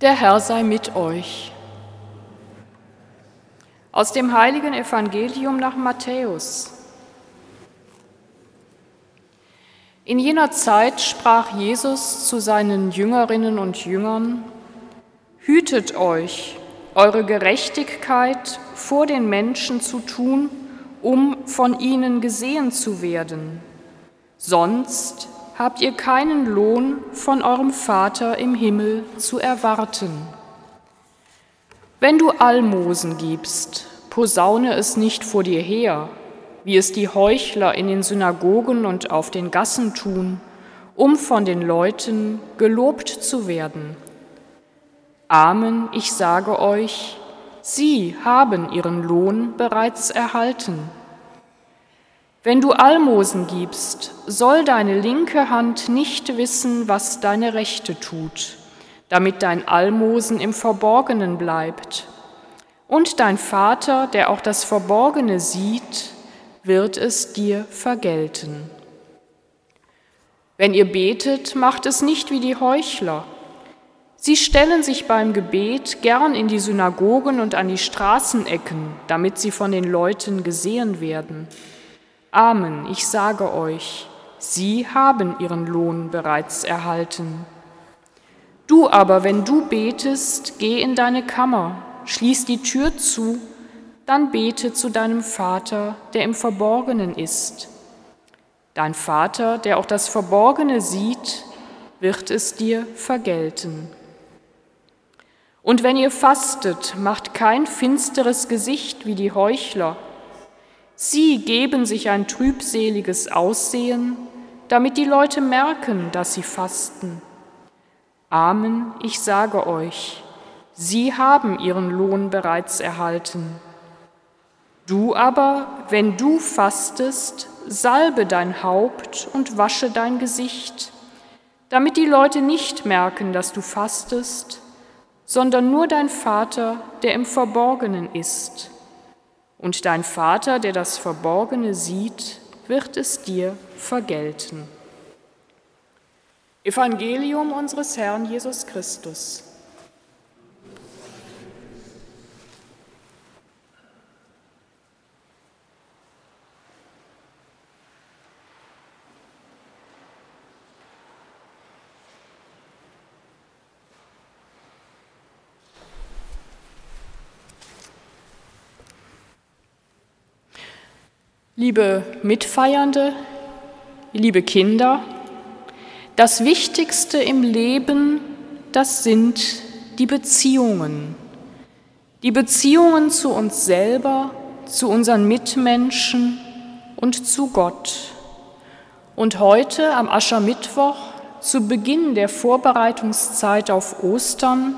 Der Herr sei mit euch. Aus dem heiligen Evangelium nach Matthäus. In jener Zeit sprach Jesus zu seinen Jüngerinnen und Jüngern, Hütet euch, eure Gerechtigkeit vor den Menschen zu tun, um von ihnen gesehen zu werden. Sonst habt ihr keinen Lohn von eurem Vater im Himmel zu erwarten. Wenn du Almosen gibst, posaune es nicht vor dir her, wie es die Heuchler in den Synagogen und auf den Gassen tun, um von den Leuten gelobt zu werden. Amen, ich sage euch, sie haben ihren Lohn bereits erhalten. Wenn du Almosen gibst, soll deine linke Hand nicht wissen, was deine rechte tut, damit dein Almosen im Verborgenen bleibt. Und dein Vater, der auch das Verborgene sieht, wird es dir vergelten. Wenn ihr betet, macht es nicht wie die Heuchler. Sie stellen sich beim Gebet gern in die Synagogen und an die Straßenecken, damit sie von den Leuten gesehen werden. Amen, ich sage euch, sie haben ihren Lohn bereits erhalten. Du aber, wenn du betest, geh in deine Kammer, schließ die Tür zu, dann bete zu deinem Vater, der im Verborgenen ist. Dein Vater, der auch das Verborgene sieht, wird es dir vergelten. Und wenn ihr fastet, macht kein finsteres Gesicht wie die Heuchler, Sie geben sich ein trübseliges Aussehen, damit die Leute merken, dass sie fasten. Amen, ich sage euch, sie haben ihren Lohn bereits erhalten. Du aber, wenn du fastest, salbe dein Haupt und wasche dein Gesicht, damit die Leute nicht merken, dass du fastest, sondern nur dein Vater, der im Verborgenen ist und dein Vater, der das Verborgene sieht, wird es dir vergelten. Evangelium unseres Herrn Jesus Christus. Liebe Mitfeiernde, liebe Kinder, das Wichtigste im Leben, das sind die Beziehungen. Die Beziehungen zu uns selber, zu unseren Mitmenschen und zu Gott. Und heute am Aschermittwoch, zu Beginn der Vorbereitungszeit auf Ostern,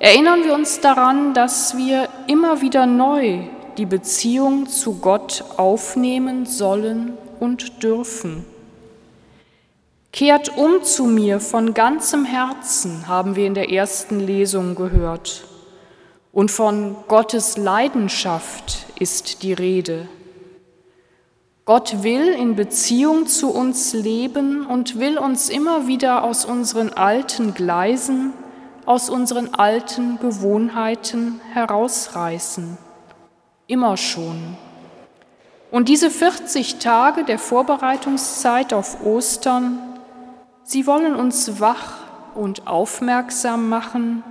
erinnern wir uns daran, dass wir immer wieder neu die Beziehung zu Gott aufnehmen sollen und dürfen. Kehrt um zu mir von ganzem Herzen, haben wir in der ersten Lesung gehört. Und von Gottes Leidenschaft ist die Rede. Gott will in Beziehung zu uns leben und will uns immer wieder aus unseren alten Gleisen, aus unseren alten Gewohnheiten herausreißen immer schon. Und diese 40 Tage der Vorbereitungszeit auf Ostern, sie wollen uns wach und aufmerksam machen,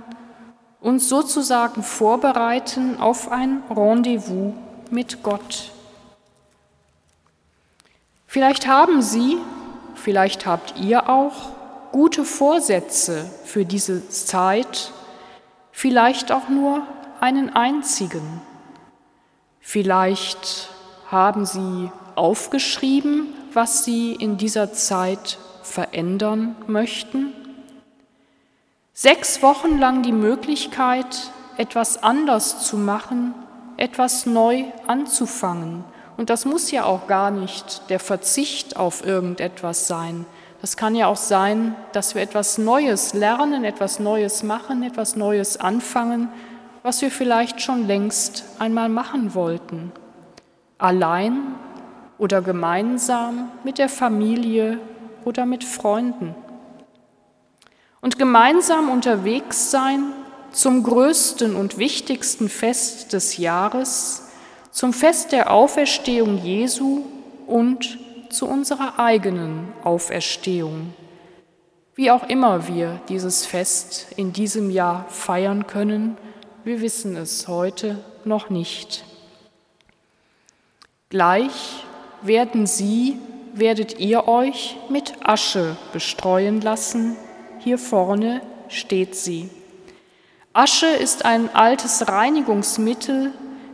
uns sozusagen vorbereiten auf ein Rendezvous mit Gott. Vielleicht haben Sie, vielleicht habt ihr auch gute Vorsätze für diese Zeit, vielleicht auch nur einen einzigen. Vielleicht haben Sie aufgeschrieben, was Sie in dieser Zeit verändern möchten. Sechs Wochen lang die Möglichkeit, etwas anders zu machen, etwas neu anzufangen. Und das muss ja auch gar nicht der Verzicht auf irgendetwas sein. Das kann ja auch sein, dass wir etwas Neues lernen, etwas Neues machen, etwas Neues anfangen, was wir vielleicht schon längst einmal machen wollten, allein oder gemeinsam mit der Familie oder mit Freunden. und gemeinsam unterwegs sein zum größten und wichtigsten Fest des Jahres, zum Fest der Auferstehung Jesu und zu unserer eigenen Auferstehung. Wie auch immer wir dieses Fest in diesem Jahr feiern können, wir wissen es heute noch nicht. Gleich werden Sie, werdet ihr euch mit Asche bestreuen lassen. Hier vorne steht sie. Asche ist ein altes Reinigungsmittel,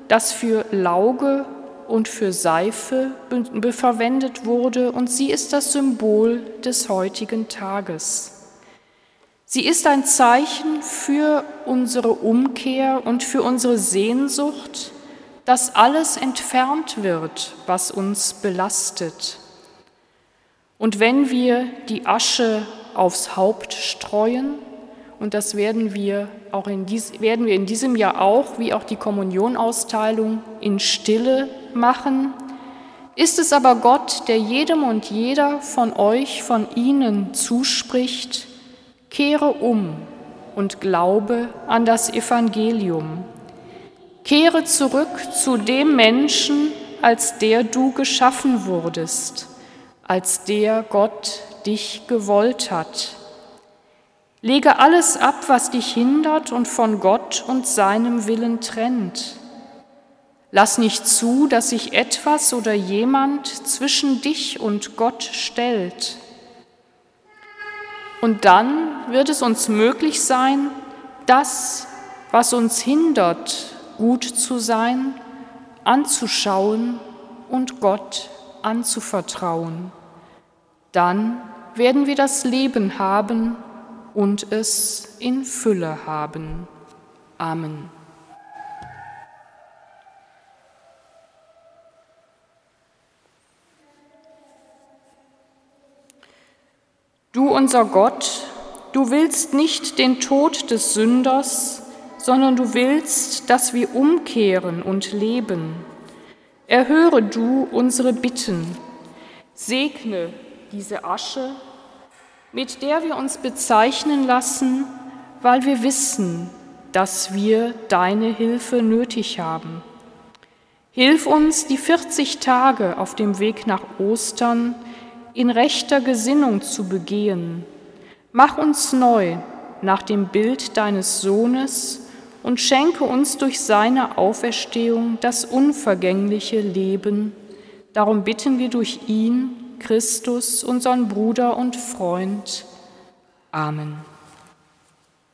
das für Lauge und für Seife verwendet wurde, und sie ist das Symbol des heutigen Tages. Sie ist ein Zeichen für unsere Umkehr und für unsere Sehnsucht, dass alles entfernt wird, was uns belastet. Und wenn wir die Asche aufs Haupt streuen, und das werden wir, auch in dies, werden wir in diesem Jahr auch, wie auch die Kommunionausteilung, in Stille machen. Ist es aber Gott, der jedem und jeder von euch, von ihnen zuspricht, kehre um und glaube an das Evangelium. Kehre zurück zu dem Menschen, als der du geschaffen wurdest, als der Gott dich gewollt hat Lege alles ab, was dich hindert und von Gott und seinem Willen trennt. Lass nicht zu, dass sich etwas oder jemand zwischen dich und Gott stellt. Und dann wird es uns möglich sein, das, was uns hindert, gut zu sein, anzuschauen und Gott anzuvertrauen. Dann werden wir das Leben haben, und es in Fülle haben. Amen. Du unser Gott, du willst nicht den Tod des Sünders, sondern du willst, dass wir umkehren und leben. Erhöre du unsere Bitten, segne diese Asche mit der wir uns bezeichnen lassen, weil wir wissen, dass wir deine Hilfe nötig haben. Hilf uns, die 40 Tage auf dem Weg nach Ostern in rechter Gesinnung zu begehen. Mach uns neu nach dem Bild deines Sohnes und schenke uns durch seine Auferstehung das unvergängliche Leben. Darum bitten wir durch ihn, Christus, unseren Bruder und Freund. Amen.